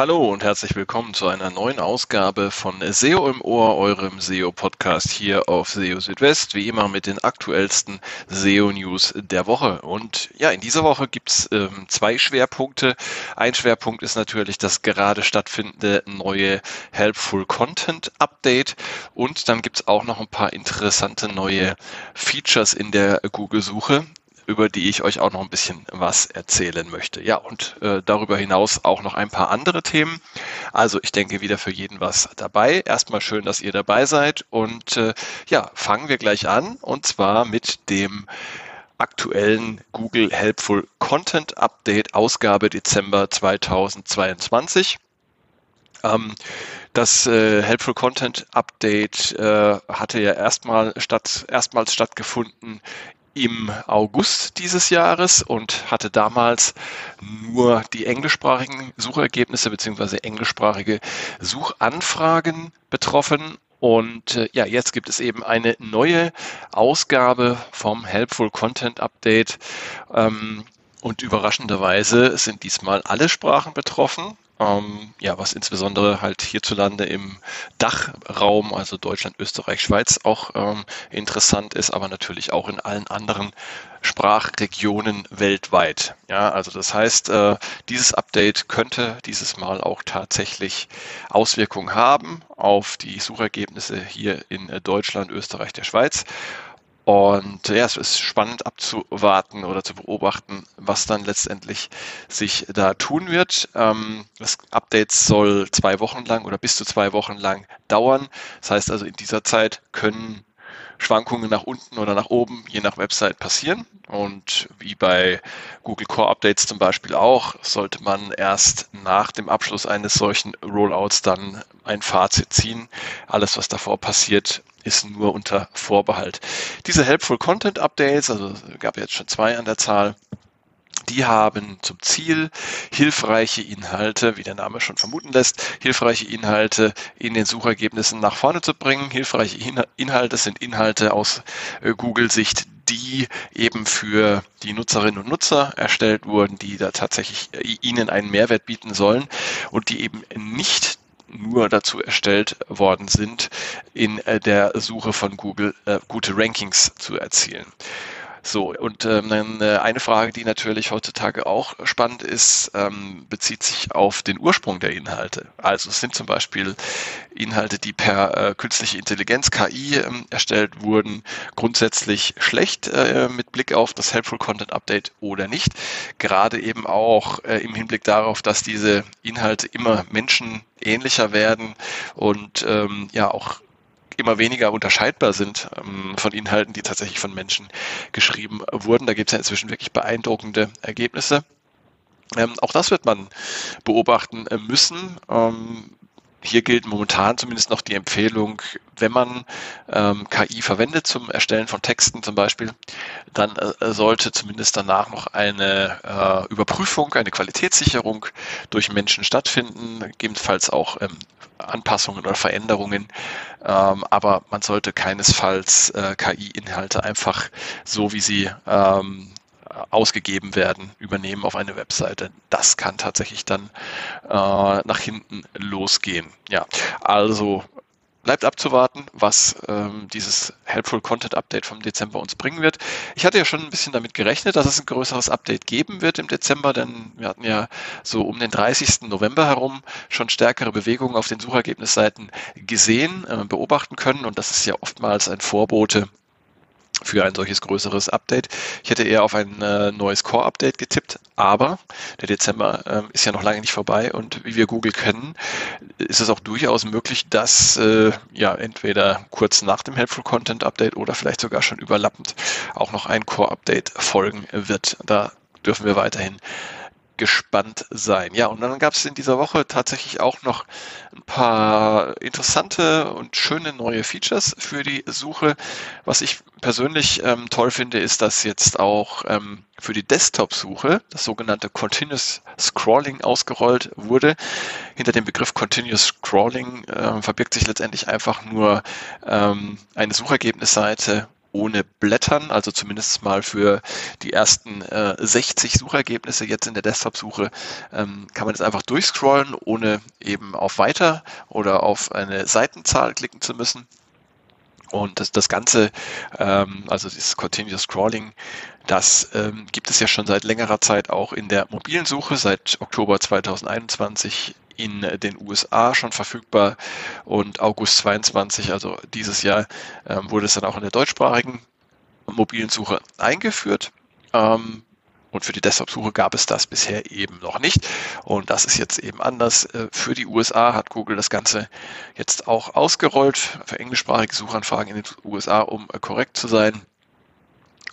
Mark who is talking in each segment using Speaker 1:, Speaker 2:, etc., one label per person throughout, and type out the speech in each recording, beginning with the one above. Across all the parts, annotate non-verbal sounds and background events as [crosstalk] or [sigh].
Speaker 1: Hallo und herzlich willkommen zu einer neuen Ausgabe von SEO im Ohr, eurem SEO-Podcast hier auf SEO Südwest, wie immer mit den aktuellsten SEO-News der Woche. Und ja, in dieser Woche gibt's ähm, zwei Schwerpunkte. Ein Schwerpunkt ist natürlich das gerade stattfindende neue Helpful Content Update und dann gibt's auch noch ein paar interessante neue Features in der Google-Suche über die ich euch auch noch ein bisschen was erzählen möchte. Ja, und äh, darüber hinaus auch noch ein paar andere Themen. Also ich denke wieder für jeden was dabei. Erstmal schön, dass ihr dabei seid. Und äh, ja, fangen wir gleich an. Und zwar mit dem aktuellen Google Helpful Content Update Ausgabe Dezember 2022. Ähm, das äh, Helpful Content Update äh, hatte ja erstmal statt, erstmals stattgefunden im August dieses Jahres und hatte damals nur die englischsprachigen Suchergebnisse beziehungsweise englischsprachige Suchanfragen betroffen. Und äh, ja, jetzt gibt es eben eine neue Ausgabe vom Helpful Content Update. Ähm, und überraschenderweise sind diesmal alle Sprachen betroffen. Ähm, ja, was insbesondere halt hierzulande im Dachraum, also Deutschland, Österreich, Schweiz auch ähm, interessant ist, aber natürlich auch in allen anderen Sprachregionen weltweit. Ja, also das heißt, äh, dieses Update könnte dieses Mal auch tatsächlich Auswirkungen haben auf die Suchergebnisse hier in äh, Deutschland, Österreich, der Schweiz. Und ja, es ist spannend abzuwarten oder zu beobachten, was dann letztendlich sich da tun wird. Ähm, das Update soll zwei Wochen lang oder bis zu zwei Wochen lang dauern. Das heißt also, in dieser Zeit können Schwankungen nach unten oder nach oben, je nach Website passieren. Und wie bei Google Core Updates zum Beispiel auch, sollte man erst nach dem Abschluss eines solchen Rollouts dann ein Fazit ziehen. Alles, was davor passiert, ist nur unter Vorbehalt. Diese Helpful Content Updates, also gab jetzt schon zwei an der Zahl, die haben zum Ziel, hilfreiche Inhalte, wie der Name schon vermuten lässt, hilfreiche Inhalte in den Suchergebnissen nach vorne zu bringen. Hilfreiche Inhalte sind Inhalte aus äh, Google-Sicht, die eben für die Nutzerinnen und Nutzer erstellt wurden, die da tatsächlich äh, ihnen einen Mehrwert bieten sollen und die eben nicht nur dazu erstellt worden sind, in äh, der Suche von Google gute Rankings zu erzielen. So, und ähm, eine Frage, die natürlich heutzutage auch spannend ist, ähm, bezieht sich auf den Ursprung der Inhalte. Also es sind zum Beispiel Inhalte, die per äh, künstliche Intelligenz, KI, ähm, erstellt wurden, grundsätzlich schlecht äh, mit Blick auf das Helpful Content Update oder nicht. Gerade eben auch äh, im Hinblick darauf, dass diese Inhalte immer menschenähnlicher werden und ähm, ja auch immer weniger unterscheidbar sind ähm, von Inhalten, die tatsächlich von Menschen geschrieben wurden. Da gibt es ja inzwischen wirklich beeindruckende Ergebnisse. Ähm, auch das wird man beobachten äh, müssen. Ähm, hier gilt momentan zumindest noch die Empfehlung, wenn man ähm, KI verwendet zum Erstellen von Texten zum Beispiel, dann äh, sollte zumindest danach noch eine äh, Überprüfung, eine Qualitätssicherung durch Menschen stattfinden, gegebenenfalls auch ähm, Anpassungen oder Veränderungen. Ähm, aber man sollte keinesfalls äh, KI-Inhalte einfach so, wie sie ähm, ausgegeben werden, übernehmen auf eine Webseite. Das kann tatsächlich dann äh, nach hinten losgehen. Ja, also bleibt abzuwarten, was ähm, dieses Helpful Content Update vom Dezember uns bringen wird. Ich hatte ja schon ein bisschen damit gerechnet, dass es ein größeres Update geben wird im Dezember, denn wir hatten ja so um den 30. November herum schon stärkere Bewegungen auf den Suchergebnisseiten gesehen, äh, beobachten können und das ist ja oftmals ein Vorbote für ein solches größeres Update. Ich hätte eher auf ein äh, neues Core-Update getippt, aber der Dezember äh, ist ja noch lange nicht vorbei und wie wir Google kennen, ist es auch durchaus möglich, dass äh, ja entweder kurz nach dem Helpful Content Update oder vielleicht sogar schon überlappend auch noch ein Core-Update folgen wird. Da dürfen wir weiterhin gespannt sein. Ja, und dann gab es in dieser Woche tatsächlich auch noch ein paar interessante und schöne neue Features für die Suche. Was ich persönlich ähm, toll finde, ist, dass jetzt auch ähm, für die Desktop-Suche das sogenannte Continuous Scrolling ausgerollt wurde. Hinter dem Begriff Continuous Scrolling äh, verbirgt sich letztendlich einfach nur ähm, eine Suchergebnisseite ohne Blättern, also zumindest mal für die ersten äh, 60 Suchergebnisse jetzt in der Desktop-Suche, ähm, kann man jetzt einfach durchscrollen, ohne eben auf Weiter oder auf eine Seitenzahl klicken zu müssen. Und das, das Ganze, ähm, also dieses Continuous Scrolling, das ähm, gibt es ja schon seit längerer Zeit auch in der mobilen Suche, seit Oktober 2021 in den USA schon verfügbar und August 22, also dieses Jahr, ähm, wurde es dann auch in der deutschsprachigen mobilen Suche eingeführt. Ähm, und für die Desktop-Suche gab es das bisher eben noch nicht. Und das ist jetzt eben anders. Äh, für die USA hat Google das Ganze jetzt auch ausgerollt für englischsprachige Suchanfragen in den USA, um korrekt zu sein.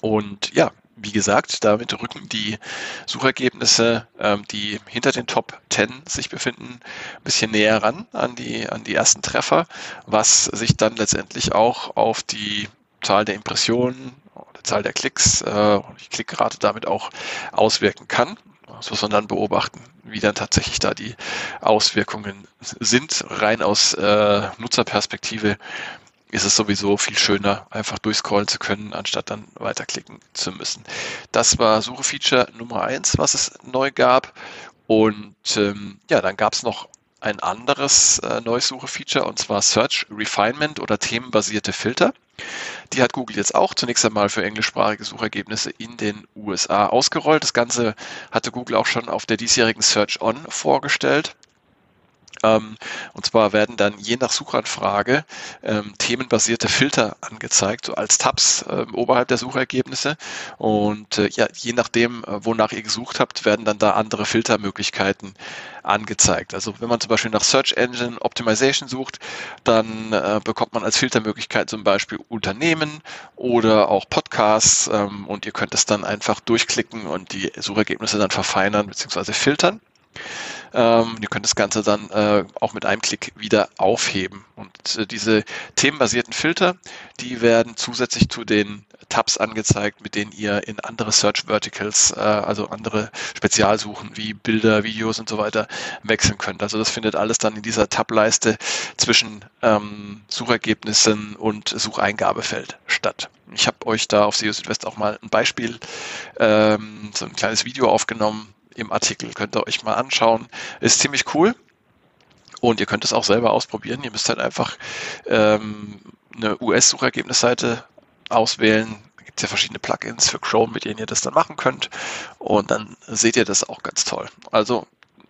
Speaker 1: Und ja, wie gesagt, damit rücken die Suchergebnisse, ähm, die hinter den Top 10 sich befinden, ein bisschen näher ran an die, an die ersten Treffer, was sich dann letztendlich auch auf die Zahl der Impressionen, Zahl der Klicks, äh, die Klickrate damit auch auswirken kann. Das muss man dann beobachten, wie dann tatsächlich da die Auswirkungen sind, rein aus äh, Nutzerperspektive ist es sowieso viel schöner, einfach durchscrollen zu können, anstatt dann weiterklicken zu müssen. Das war Suche-Feature Nummer eins, was es neu gab. Und ähm, ja, dann gab es noch ein anderes äh, neues Suche-Feature und zwar Search Refinement oder themenbasierte Filter. Die hat Google jetzt auch zunächst einmal für englischsprachige Suchergebnisse in den USA ausgerollt. Das Ganze hatte Google auch schon auf der diesjährigen Search On vorgestellt. Ähm, und zwar werden dann je nach Suchanfrage ähm, themenbasierte Filter angezeigt, so als Tabs äh, oberhalb der Suchergebnisse. Und äh, ja, je nachdem, äh, wonach ihr gesucht habt, werden dann da andere Filtermöglichkeiten angezeigt. Also wenn man zum Beispiel nach Search Engine Optimization sucht, dann äh, bekommt man als Filtermöglichkeit zum Beispiel Unternehmen oder auch Podcasts ähm, und ihr könnt es dann einfach durchklicken und die Suchergebnisse dann verfeinern bzw. filtern. Ähm, ihr könnt das Ganze dann äh, auch mit einem Klick wieder aufheben. Und äh, diese themenbasierten Filter, die werden zusätzlich zu den Tabs angezeigt, mit denen ihr in andere Search Verticals, äh, also andere Spezialsuchen wie Bilder, Videos und so weiter wechseln könnt. Also das findet alles dann in dieser Tab-Leiste zwischen ähm, Suchergebnissen und Sucheingabefeld statt. Ich habe euch da auf SEO Südwest auch mal ein Beispiel, ähm, so ein kleines Video aufgenommen, im Artikel. Könnt ihr euch mal anschauen. Ist ziemlich cool. Und ihr könnt es auch selber ausprobieren. Ihr müsst halt einfach ähm, eine US-Suchergebnisseite auswählen. Da gibt es ja verschiedene Plugins für Chrome, mit denen ihr das dann machen könnt. Und dann seht ihr das auch ganz toll. Also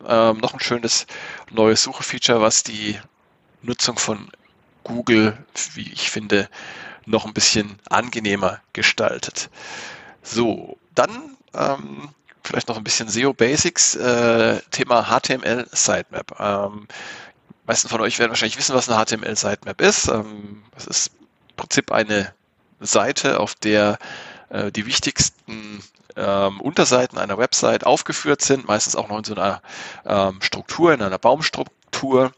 Speaker 1: ähm, noch ein schönes neues Suchefeature, was die Nutzung von Google, wie ich finde, noch ein bisschen angenehmer gestaltet. So, dann ähm, vielleicht noch ein bisschen SEO Basics, äh, Thema HTML Sitemap. Ähm, meisten von euch werden wahrscheinlich wissen, was eine HTML Sitemap ist. Ähm, das ist im Prinzip eine Seite, auf der äh, die wichtigsten ähm, Unterseiten einer Website aufgeführt sind, meistens auch noch in so einer ähm, Struktur, in einer Baumstruktur.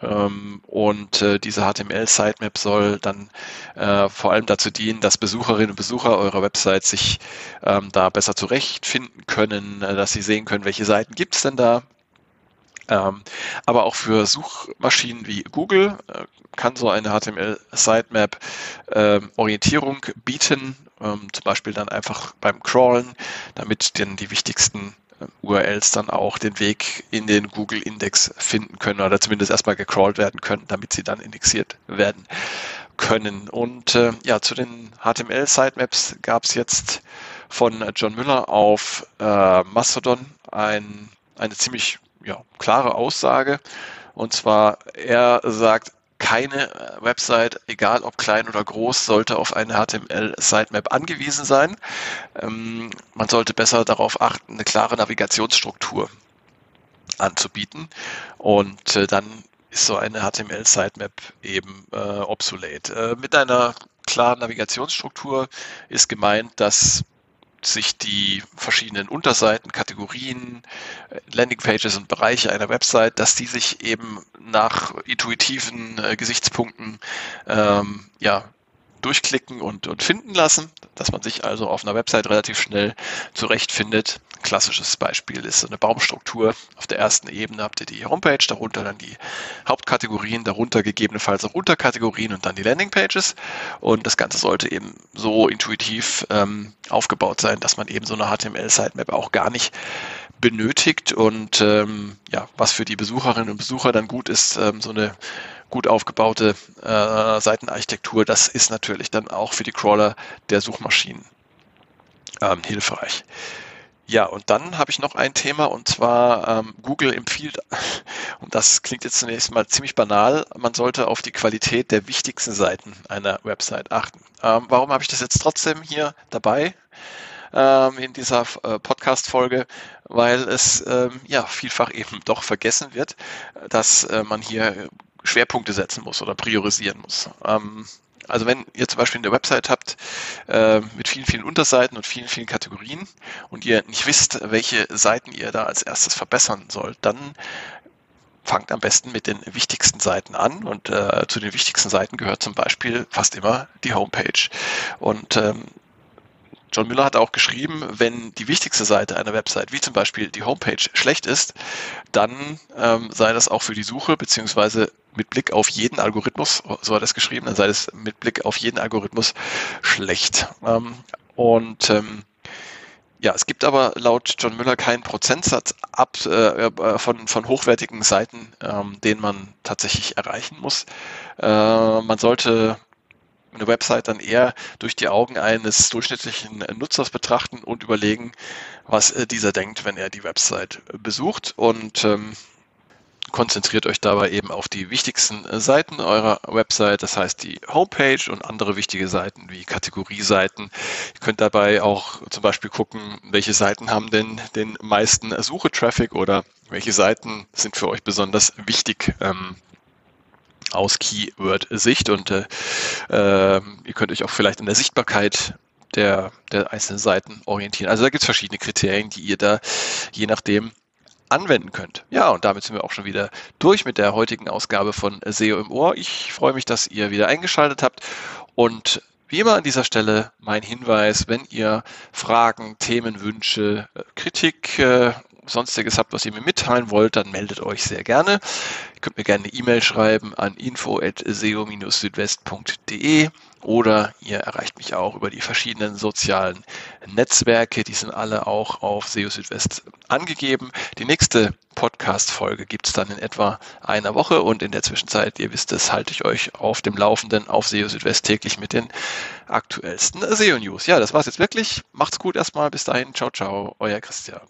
Speaker 1: Ähm, und äh, diese HTML-Sitemap soll dann äh, vor allem dazu dienen, dass Besucherinnen und Besucher eurer Website sich ähm, da besser zurechtfinden können, äh, dass sie sehen können, welche Seiten gibt es denn da. Ähm, aber auch für Suchmaschinen wie Google äh, kann so eine HTML-Sitemap äh, Orientierung bieten, ähm, zum Beispiel dann einfach beim Crawlen, damit dann die wichtigsten URLs dann auch den Weg in den Google Index finden können oder zumindest erstmal gecrawlt werden können, damit sie dann indexiert werden können. Und äh, ja, zu den HTML Sitemaps gab es jetzt von John Müller auf äh, Mastodon ein, eine ziemlich ja, klare Aussage. Und zwar, er sagt, keine äh, Website, egal ob klein oder groß, sollte auf eine HTML-Sitemap angewiesen sein. Ähm, man sollte besser darauf achten, eine klare Navigationsstruktur anzubieten. Und äh, dann ist so eine HTML-Sitemap eben äh, obsolet. Äh, mit einer klaren Navigationsstruktur ist gemeint, dass sich die verschiedenen Unterseiten, Kategorien, Landingpages und Bereiche einer Website, dass die sich eben nach intuitiven äh, Gesichtspunkten ähm, ja, durchklicken und, und finden lassen, dass man sich also auf einer Website relativ schnell zurechtfindet. Klassisches Beispiel ist so eine Baumstruktur. Auf der ersten Ebene habt ihr die Homepage, darunter dann die Hauptkategorien, darunter gegebenenfalls auch Unterkategorien und dann die Landingpages. Und das Ganze sollte eben so intuitiv ähm, aufgebaut sein, dass man eben so eine HTML-Sitemap auch gar nicht benötigt. Und ähm, ja, was für die Besucherinnen und Besucher dann gut ist, ähm, so eine gut aufgebaute äh, Seitenarchitektur, das ist natürlich dann auch für die Crawler der Suchmaschinen ähm, hilfreich. Ja, und dann habe ich noch ein Thema und zwar ähm, Google empfiehlt, [laughs] und das klingt jetzt zunächst mal ziemlich banal, man sollte auf die Qualität der wichtigsten Seiten einer Website achten. Ähm, warum habe ich das jetzt trotzdem hier dabei? ähm, in dieser äh, Podcast-Folge, weil es ähm, ja vielfach eben doch vergessen wird, dass äh, man hier Schwerpunkte setzen muss oder priorisieren muss. Ähm, also wenn ihr zum Beispiel eine Website habt äh, mit vielen, vielen Unterseiten und vielen, vielen Kategorien und ihr nicht wisst, welche Seiten ihr da als erstes verbessern sollt, dann fangt am besten mit den wichtigsten Seiten an und äh, zu den wichtigsten Seiten gehört zum Beispiel fast immer die Homepage. Und ähm, John Müller hat auch geschrieben, wenn die wichtigste Seite einer Website, wie zum Beispiel die Homepage, schlecht ist, dann ähm, sei das auch für die Suche beziehungsweise mit Blick auf jeden Algorithmus, so hat er es geschrieben, dann sei das mit Blick auf jeden Algorithmus schlecht. Ähm, und ähm, ja, es gibt aber laut John Müller keinen Prozentsatz ab äh, äh von, von hochwertigen Seiten, ähm, den man tatsächlich erreichen muss. Äh, man sollte eine Website dann eher durch die Augen eines durchschnittlichen Nutzers betrachten und überlegen, was äh, dieser denkt, wenn er die Website besucht und ähm, konzentriert euch dabei eben auf die wichtigsten äh, Seiten eurer Website, das heißt die Homepage und andere wichtige Seiten wie Kategorieseiten. Ihr könnt dabei auch zum Beispiel gucken, welche Seiten haben denn den meisten Suche-Traffic oder welche Seiten sind für euch besonders wichtig. Ähm, aus Keyword-Sicht und äh, äh, ihr könnt euch auch vielleicht in der Sichtbarkeit der, der einzelnen Seiten orientieren. Also da gibt es verschiedene Kriterien, die ihr da je nachdem anwenden könnt. Ja, und damit sind wir auch schon wieder durch mit der heutigen Ausgabe von SEO im Ohr. Ich freue mich, dass ihr wieder eingeschaltet habt und wie immer an dieser Stelle mein Hinweis, wenn ihr Fragen, Themenwünsche, Kritik äh, sonstiges habt, was ihr mir mitteilen wollt, dann meldet euch sehr gerne. Ihr könnt mir gerne eine E-Mail schreiben an info.seo-südwest.de oder ihr erreicht mich auch über die verschiedenen sozialen Netzwerke. Die sind alle auch auf SEO Südwest angegeben. Die nächste Podcast-Folge gibt es dann in etwa einer Woche und in der Zwischenzeit, ihr wisst es, halte ich euch auf dem Laufenden auf SEO Südwest täglich mit den aktuellsten SEO-News. Ja, das war's jetzt wirklich. Macht's gut erstmal. Bis dahin. Ciao, ciao. Euer Christian.